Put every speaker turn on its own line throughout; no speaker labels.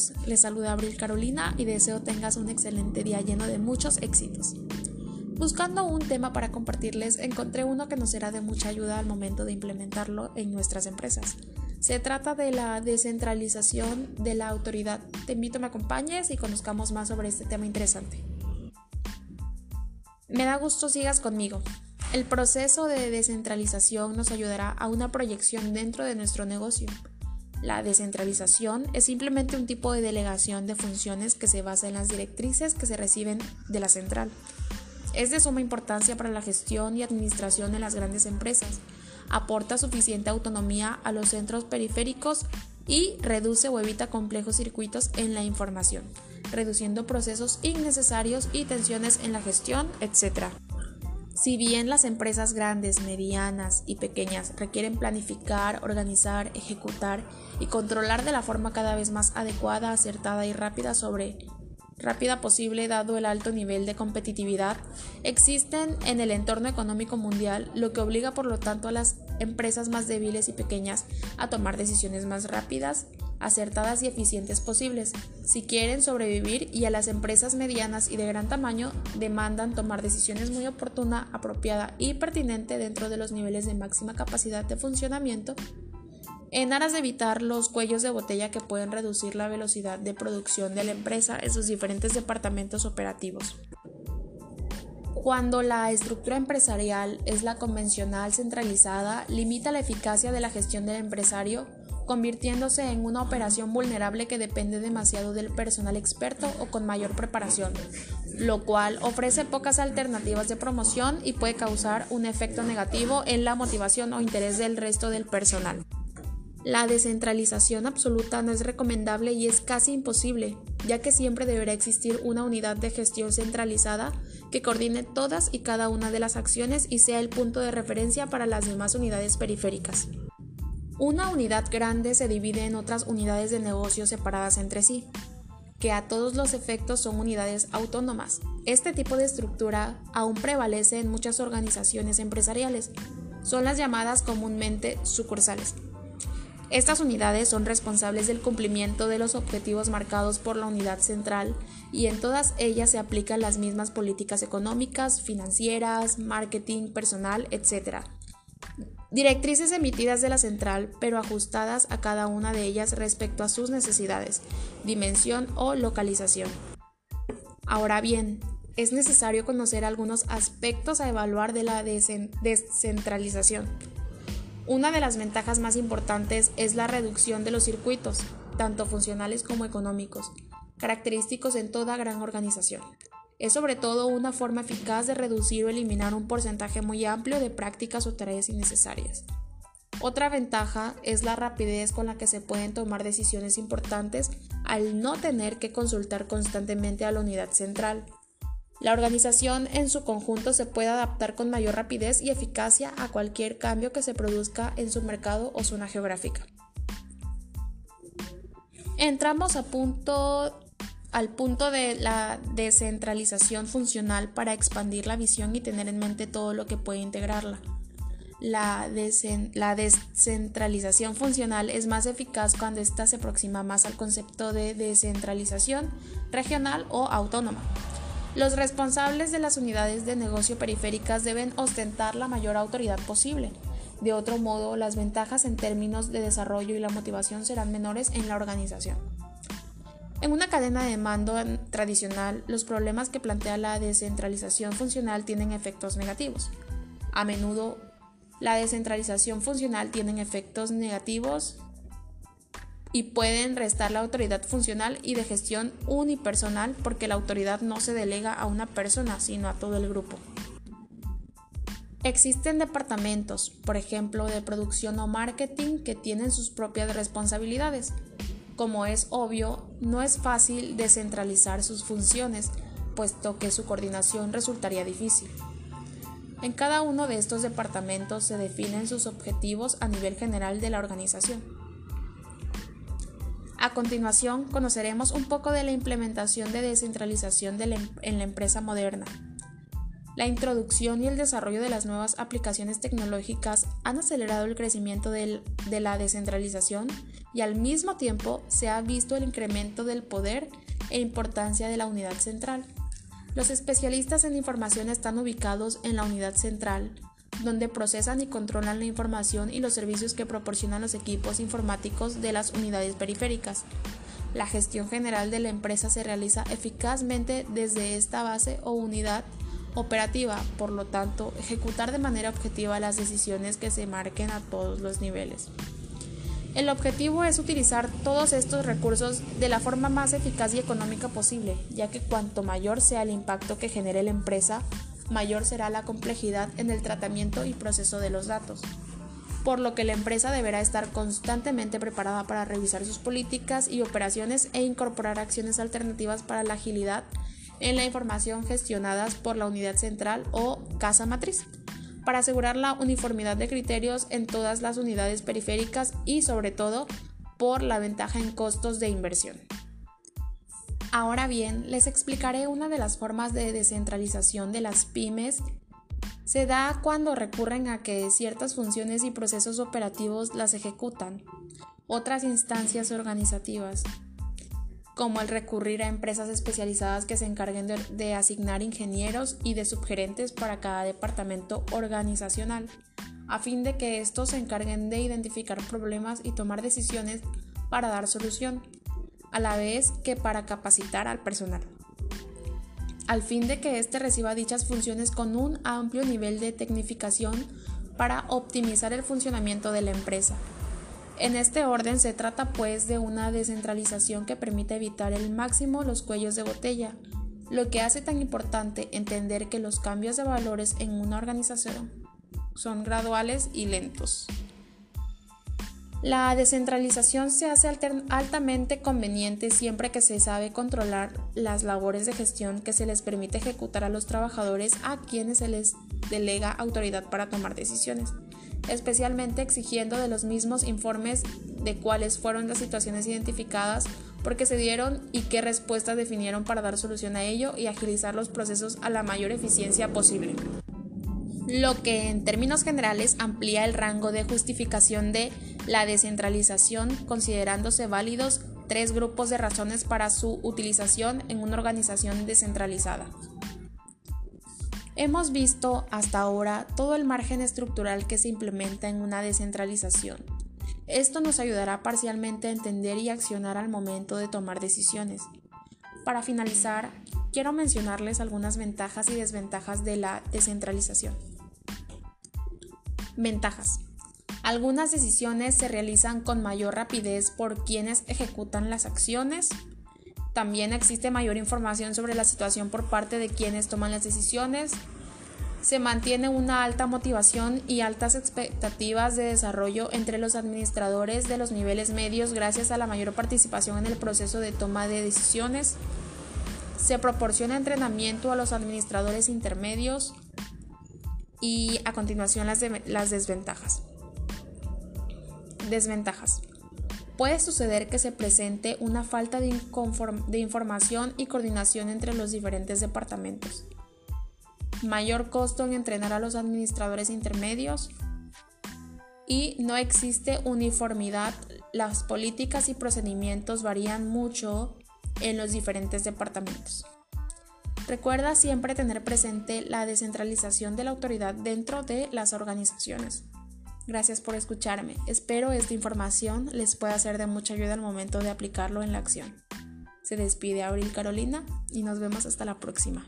Amigos, les saluda Abril Carolina y deseo tengas un excelente día lleno de muchos éxitos. Buscando un tema para compartirles, encontré uno que nos será de mucha ayuda al momento de implementarlo en nuestras empresas. Se trata de la descentralización de la autoridad. Te invito a me acompañes y conozcamos más sobre este tema interesante. Me da gusto sigas conmigo. El proceso de descentralización nos ayudará a una proyección dentro de nuestro negocio la descentralización es simplemente un tipo de delegación de funciones que se basa en las directrices que se reciben de la central. Es de suma importancia para la gestión y administración de las grandes empresas. Aporta suficiente autonomía a los centros periféricos y reduce o evita complejos circuitos en la información, reduciendo procesos innecesarios y tensiones en la gestión, etc. Si bien las empresas grandes, medianas y pequeñas requieren planificar, organizar, ejecutar y controlar de la forma cada vez más adecuada, acertada y rápida sobre rápida posible dado el alto nivel de competitividad, existen en el entorno económico mundial, lo que obliga por lo tanto a las empresas más débiles y pequeñas a tomar decisiones más rápidas, acertadas y eficientes posibles, si quieren sobrevivir y a las empresas medianas y de gran tamaño demandan tomar decisiones muy oportuna, apropiada y pertinente dentro de los niveles de máxima capacidad de funcionamiento en aras de evitar los cuellos de botella que pueden reducir la velocidad de producción de la empresa en sus diferentes departamentos operativos. Cuando la estructura empresarial es la convencional centralizada, limita la eficacia de la gestión del empresario, convirtiéndose en una operación vulnerable que depende demasiado del personal experto o con mayor preparación, lo cual ofrece pocas alternativas de promoción y puede causar un efecto negativo en la motivación o interés del resto del personal. La descentralización absoluta no es recomendable y es casi imposible, ya que siempre deberá existir una unidad de gestión centralizada que coordine todas y cada una de las acciones y sea el punto de referencia para las demás unidades periféricas. Una unidad grande se divide en otras unidades de negocio separadas entre sí, que a todos los efectos son unidades autónomas. Este tipo de estructura aún prevalece en muchas organizaciones empresariales. Son las llamadas comúnmente sucursales. Estas unidades son responsables del cumplimiento de los objetivos marcados por la unidad central y en todas ellas se aplican las mismas políticas económicas, financieras, marketing, personal, etc. Directrices emitidas de la central, pero ajustadas a cada una de ellas respecto a sus necesidades, dimensión o localización. Ahora bien, es necesario conocer algunos aspectos a evaluar de la descentralización. Una de las ventajas más importantes es la reducción de los circuitos, tanto funcionales como económicos, característicos en toda gran organización. Es sobre todo una forma eficaz de reducir o eliminar un porcentaje muy amplio de prácticas o tareas innecesarias. Otra ventaja es la rapidez con la que se pueden tomar decisiones importantes al no tener que consultar constantemente a la unidad central. La organización en su conjunto se puede adaptar con mayor rapidez y eficacia a cualquier cambio que se produzca en su mercado o zona geográfica. Entramos a punto, al punto de la descentralización funcional para expandir la visión y tener en mente todo lo que puede integrarla. La, la, descentralización funcional es más eficaz cuando ésta se aproxima más al concepto de descentralización regional o autónoma. Los responsables de las unidades de negocio periféricas deben ostentar la mayor autoridad posible. De otro modo, las ventajas en términos de desarrollo y la motivación serán menores en la organización. En una cadena de mando tradicional, los problemas que plantea la descentralización funcional tienen efectos negativos. A menudo, la descentralización funcional tiene efectos negativos y pueden restar la autoridad funcional y de gestión unipersonal porque la autoridad no se delega a una persona, sino a todo el grupo. Existen departamentos, por ejemplo, de producción o marketing, que tienen sus propias responsabilidades. Como es obvio, no es fácil descentralizar sus funciones, puesto que su coordinación resultaría difícil. En cada uno de estos departamentos se definen sus objetivos a nivel general de la organización. A continuación, conoceremos un poco de la implementación de descentralización em-, en la empresa moderna. La introducción y el desarrollo de las nuevas aplicaciones tecnológicas han acelerado el crecimiento de la descentralización y al mismo tiempo se ha visto el incremento del poder e importancia de la unidad central. Los especialistas en información están ubicados en la unidad central, donde procesan y controlan la información y los servicios que proporcionan los equipos informáticos de las unidades periféricas. La gestión general de la empresa se realiza eficazmente desde esta base o unidad operativa, por lo tanto, ejecutar de manera objetiva las decisiones que se marquen a todos los niveles. El objetivo es utilizar todos estos recursos de la forma más eficaz y económica posible, ya que cuanto mayor sea el impacto que genere la empresa, mayor será la complejidad en el tratamiento y proceso de los datos, por lo que la empresa deberá estar constantemente preparada para revisar sus políticas y operaciones e incorporar acciones alternativas para la agilidad en la información gestionadas por la unidad central o casa matriz para asegurar la uniformidad de criterios en todas las unidades periféricas y sobre todo por la ventaja en costos de inversión. Ahora bien, les explicaré una de las formas de descentralización de las pymes. Se da cuando recurren a que ciertas funciones y procesos operativos las ejecutan otras instancias organizativas como el recurrir a empresas especializadas que se encarguen de, asignar ingenieros y de subgerentes para cada departamento organizacional, a fin de que estos se encarguen de identificar problemas y tomar decisiones para dar solución, a la vez que para capacitar al personal al fin de que éste reciba dichas funciones con un amplio nivel de tecnificación para optimizar el funcionamiento de la empresa. En este orden se trata pues de una descentralización que permite evitar el máximo los cuellos de botella, lo que hace tan importante entender que los cambios de valores en una organización son graduales y lentos. La descentralización se hace altamente conveniente siempre que se sabe controlar las labores de gestión que se les permite ejecutar a los trabajadores a quienes se les delega autoridad para tomar decisiones especialmente exigiendo de los mismos informes de cuáles fueron las situaciones identificadas, por qué se dieron y qué respuestas definieron para dar solución a ello y agilizar los procesos a la mayor eficiencia posible. Lo que en términos generales amplía el rango de justificación de la descentralización, considerándose válidos tres grupos de razones para su utilización en una organización descentralizada. Hemos visto hasta ahora todo el margen estructural que se implementa en una descentralización. Esto nos ayudará parcialmente a entender y accionar al momento de tomar decisiones. Para finalizar, quiero mencionarles algunas ventajas y desventajas de la descentralización. Ventajas. Algunas decisiones se realizan con mayor rapidez por quienes ejecutan las acciones, también existe mayor información sobre la situación por parte de quienes toman las decisiones. Se mantiene una alta motivación y altas expectativas de desarrollo entre los administradores de los niveles medios gracias a la mayor participación en el proceso de toma de decisiones. Se proporciona entrenamiento a los administradores intermedios y a continuación las, desventajas. Desventajas puede suceder que se presente una falta de, información y coordinación entre los diferentes departamentos. Mayor costo en entrenar a los administradores intermedios. Y no existe uniformidad. Las políticas y procedimientos varían mucho en los diferentes departamentos. Recuerda siempre tener presente la descentralización de la autoridad dentro de las organizaciones. Gracias por escucharme. Espero esta información les pueda ser de mucha ayuda al momento de aplicarlo en la acción. Se despide Abril Carolina y nos vemos hasta la próxima.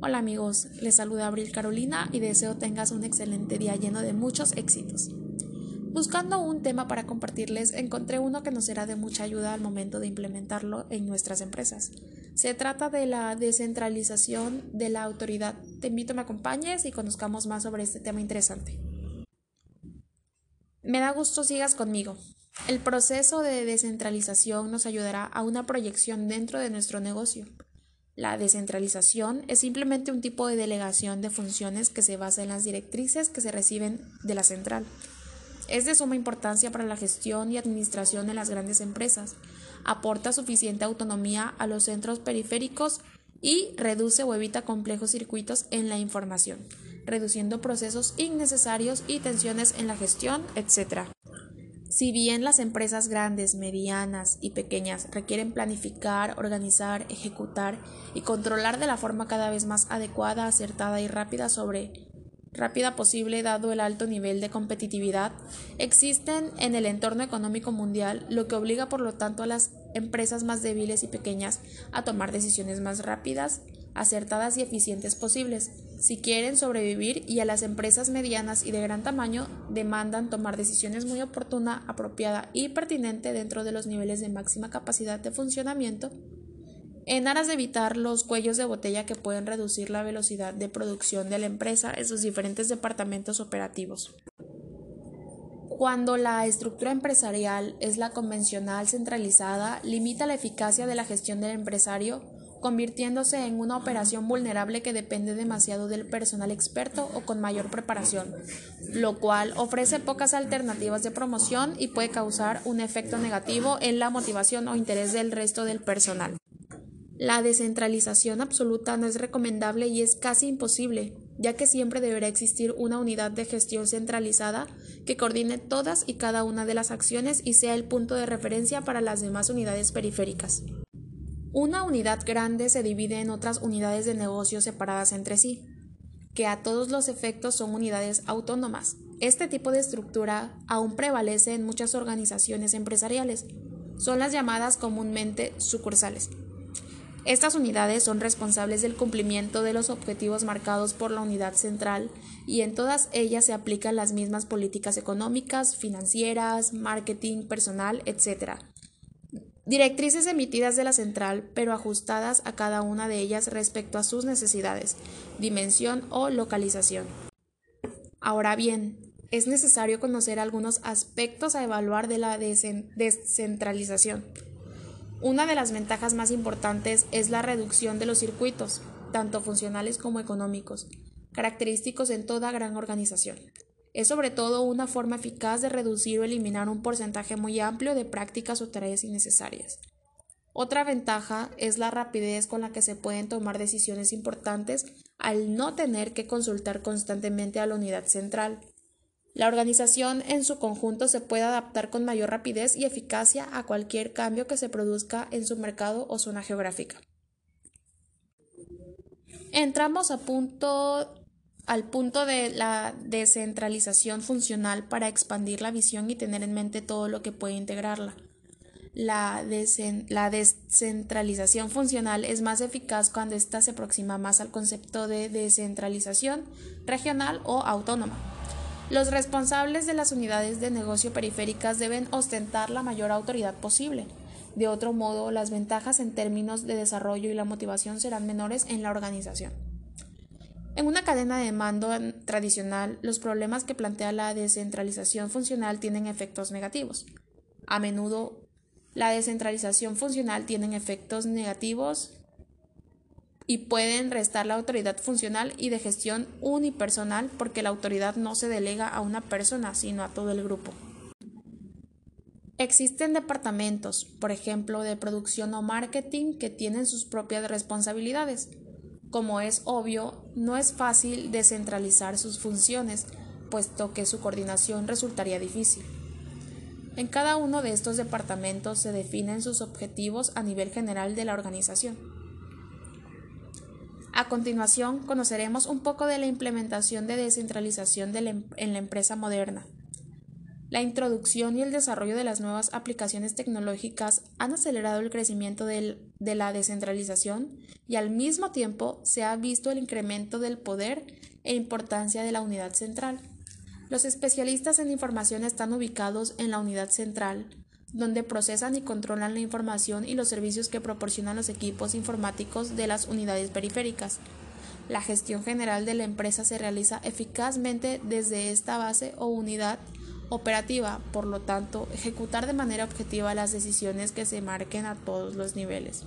Hola amigos, les saluda Abril Carolina y deseo tengas un excelente día lleno de muchos éxitos. Buscando un tema para compartirles, encontré uno que nos será de mucha ayuda al momento de implementarlo en nuestras empresas. Se trata de la descentralización de la autoridad. Te invito a que me acompañes y conozcamos más sobre este tema interesante. Me da gusto sigas conmigo. El proceso de descentralización nos ayudará a una proyección dentro de nuestro negocio. La descentralización es simplemente un tipo de delegación de funciones que se basa en las directrices que se reciben de la central. Es de suma importancia para la gestión y administración de las grandes empresas. Aporta suficiente autonomía a los centros periféricos y reduce o evita complejos circuitos en la información. reduciendo procesos innecesarios y tensiones en la gestión, etc. Si bien las empresas grandes, medianas y pequeñas requieren planificar, organizar, ejecutar y controlar de la forma cada vez más adecuada, acertada y rápida sobre rápida posible dado el alto nivel de competitividad, existen en el entorno económico mundial, lo que obliga por lo tanto a las empresas más débiles y pequeñas a tomar decisiones más rápidas, acertadas y eficientes posibles, si quieren sobrevivir y a las empresas medianas y de gran tamaño demandan tomar decisiones muy oportuna, apropiada y pertinente dentro de los niveles de máxima capacidad de funcionamiento en aras de evitar los cuellos de botella que pueden reducir la velocidad de producción de la empresa en sus diferentes departamentos operativos. Cuando la estructura empresarial es la convencional centralizada, limita la eficacia de la gestión del empresario, convirtiéndose en una operación vulnerable que depende demasiado del personal experto o con mayor preparación, lo cual ofrece pocas alternativas de promoción y puede causar un efecto negativo en la motivación o interés del resto del personal. La descentralización absoluta no es recomendable y es casi imposible, ya que siempre deberá existir una unidad de gestión centralizada que coordine todas y cada una de las acciones y sea el punto de referencia para las demás unidades periféricas. Una unidad grande se divide en otras unidades de negocio separadas entre sí, que a todos los efectos son unidades autónomas. Este tipo de estructura aún prevalece en muchas organizaciones empresariales. Son las llamadas comúnmente sucursales. Estas unidades son responsables del cumplimiento de los objetivos marcados por la unidad central y en todas ellas se aplican las mismas políticas económicas, financieras, marketing, personal, etc. Directrices emitidas de la central, pero ajustadas a cada una de ellas respecto a sus necesidades, dimensión o localización. Ahora bien, es necesario conocer algunos aspectos a evaluar de la descentralización. Una de las ventajas más importantes es la reducción de los circuitos, tanto funcionales como económicos, característicos en toda gran organización. Es sobre todo una forma eficaz de reducir o eliminar un porcentaje muy amplio de prácticas o tareas innecesarias. Otra ventaja es la rapidez con la que se pueden tomar decisiones importantes al no tener que consultar constantemente a la unidad central. La organización en su conjunto se puede adaptar con mayor rapidez y eficacia a cualquier cambio que se produzca en su mercado o zona geográfica. Entramos a punto, al punto de la descentralización funcional para expandir la visión y tener en mente todo lo que puede integrarla. La, la, descentralización funcional es más eficaz cuando ésta se aproxima más al concepto de descentralización regional o autónoma. Los responsables de las unidades de negocio periféricas deben ostentar la mayor autoridad posible. De otro modo, las ventajas en términos de desarrollo y la motivación serán menores en la organización. En una cadena de mando tradicional, los problemas que plantea la descentralización funcional tienen efectos negativos. A menudo, la descentralización funcional tiene efectos negativos y pueden restar la autoridad funcional y de gestión unipersonal porque la autoridad no se delega a una persona, sino a todo el grupo. Existen departamentos, por ejemplo, de producción o marketing, que tienen sus propias responsabilidades. Como es obvio, no es fácil descentralizar sus funciones, puesto que su coordinación resultaría difícil. En cada uno de estos departamentos se definen sus objetivos a nivel general de la organización. A continuación, conoceremos un poco de la implementación de descentralización em-, en la empresa moderna. La introducción y el desarrollo de las nuevas aplicaciones tecnológicas han acelerado el crecimiento de la descentralización y al mismo tiempo se ha visto el incremento del poder e importancia de la unidad central. Los especialistas en información están ubicados en la unidad central, donde procesan y controlan la información y los servicios que proporcionan los equipos informáticos de las unidades periféricas. La gestión general de la empresa se realiza eficazmente desde esta base o unidad operativa, por lo tanto, ejecutar de manera objetiva las decisiones que se marquen a todos los niveles.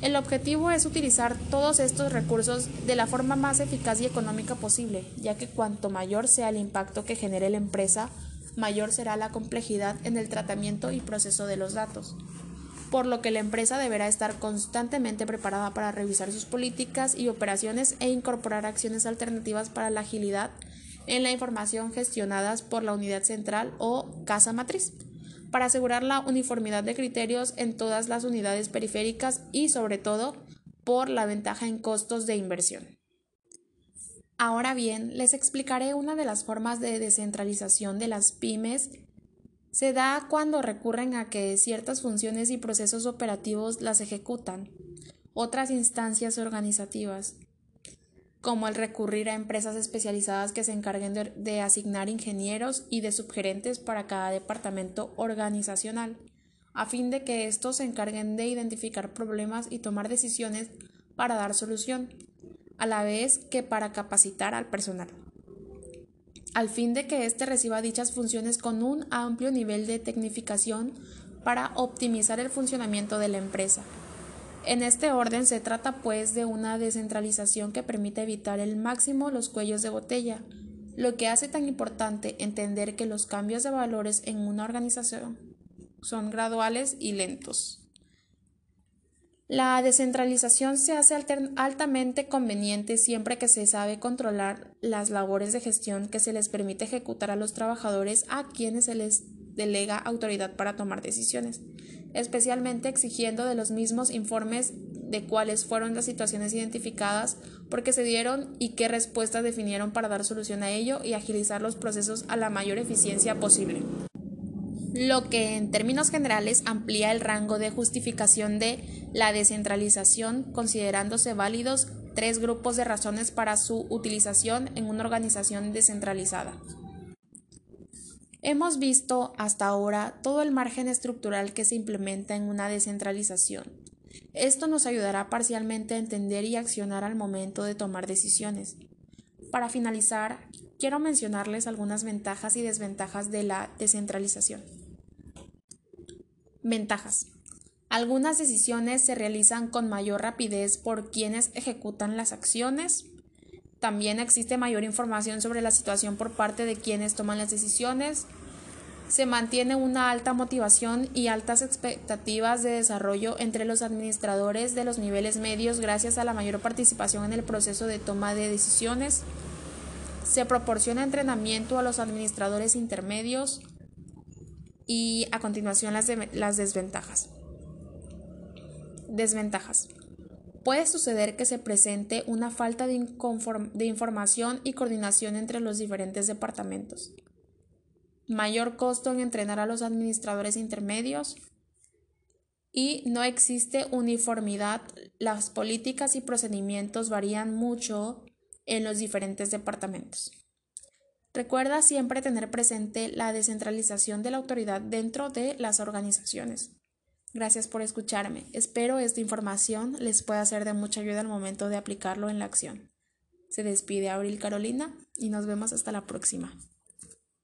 El objetivo es utilizar todos estos recursos de la forma más eficaz y económica posible, ya que cuanto mayor sea el impacto que genere la empresa, mayor será la complejidad en el tratamiento y proceso de los datos. por lo que la empresa deberá estar constantemente preparada para revisar sus políticas y operaciones e incorporar acciones alternativas para la agilidad en la información gestionadas por la unidad central o casa matriz, para asegurar la uniformidad de criterios en todas las unidades periféricas y sobre todo por la ventaja en costos de inversión. Ahora bien, les explicaré una de las formas de descentralización de las pymes. Se da cuando recurren a que ciertas funciones y procesos operativos las ejecutan otras instancias organizativas, como el recurrir a empresas especializadas que se encarguen de, asignar ingenieros y de subgerentes para cada departamento organizacional, a fin de que estos se encarguen de identificar problemas y tomar decisiones para dar solución, a la vez que para capacitar al personal al fin de que éste reciba dichas funciones con un amplio nivel de tecnificación para optimizar el funcionamiento de la empresa. En este orden se trata pues de una descentralización que permite evitar el máximo los cuellos de botella, lo que hace tan importante entender que los cambios de valores en una organización son graduales y lentos. La descentralización se hace altamente conveniente siempre que se sabe controlar las labores de gestión que se les permite ejecutar a los trabajadores a quienes se les delega autoridad para tomar decisiones, especialmente exigiendo de los mismos informes de cuáles fueron las situaciones identificadas, por qué se dieron y qué respuestas definieron para dar solución a ello y agilizar los procesos a la mayor eficiencia posible lo que en términos generales amplía el rango de justificación de la descentralización, considerándose válidos tres grupos de razones para su utilización en una organización descentralizada. Hemos visto hasta ahora todo el margen estructural que se implementa en una descentralización. Esto nos ayudará parcialmente a entender y accionar al momento de tomar decisiones. Para finalizar, quiero mencionarles algunas ventajas y desventajas de la descentralización. Ventajas. Algunas decisiones se realizan con mayor rapidez por quienes ejecutan las acciones. También existe mayor información sobre la situación por parte de quienes toman las decisiones. Se mantiene una alta motivación y altas expectativas de desarrollo entre los administradores de los niveles medios gracias a la mayor participación en el proceso de toma de decisiones. Se proporciona entrenamiento a los administradores intermedios y a continuación las, desventajas. Desventajas. Puede suceder que se presente una falta de información y coordinación entre los diferentes departamentos. Mayor costo en entrenar a los administradores intermedios. Y no existe uniformidad. Las políticas y procedimientos varían mucho en los diferentes departamentos. Recuerda siempre tener presente la descentralización de la autoridad dentro de las organizaciones. Gracias por escucharme. Espero esta información les pueda ser de mucha ayuda al momento de aplicarlo en la acción. Se despide Abril Carolina y nos vemos hasta la próxima.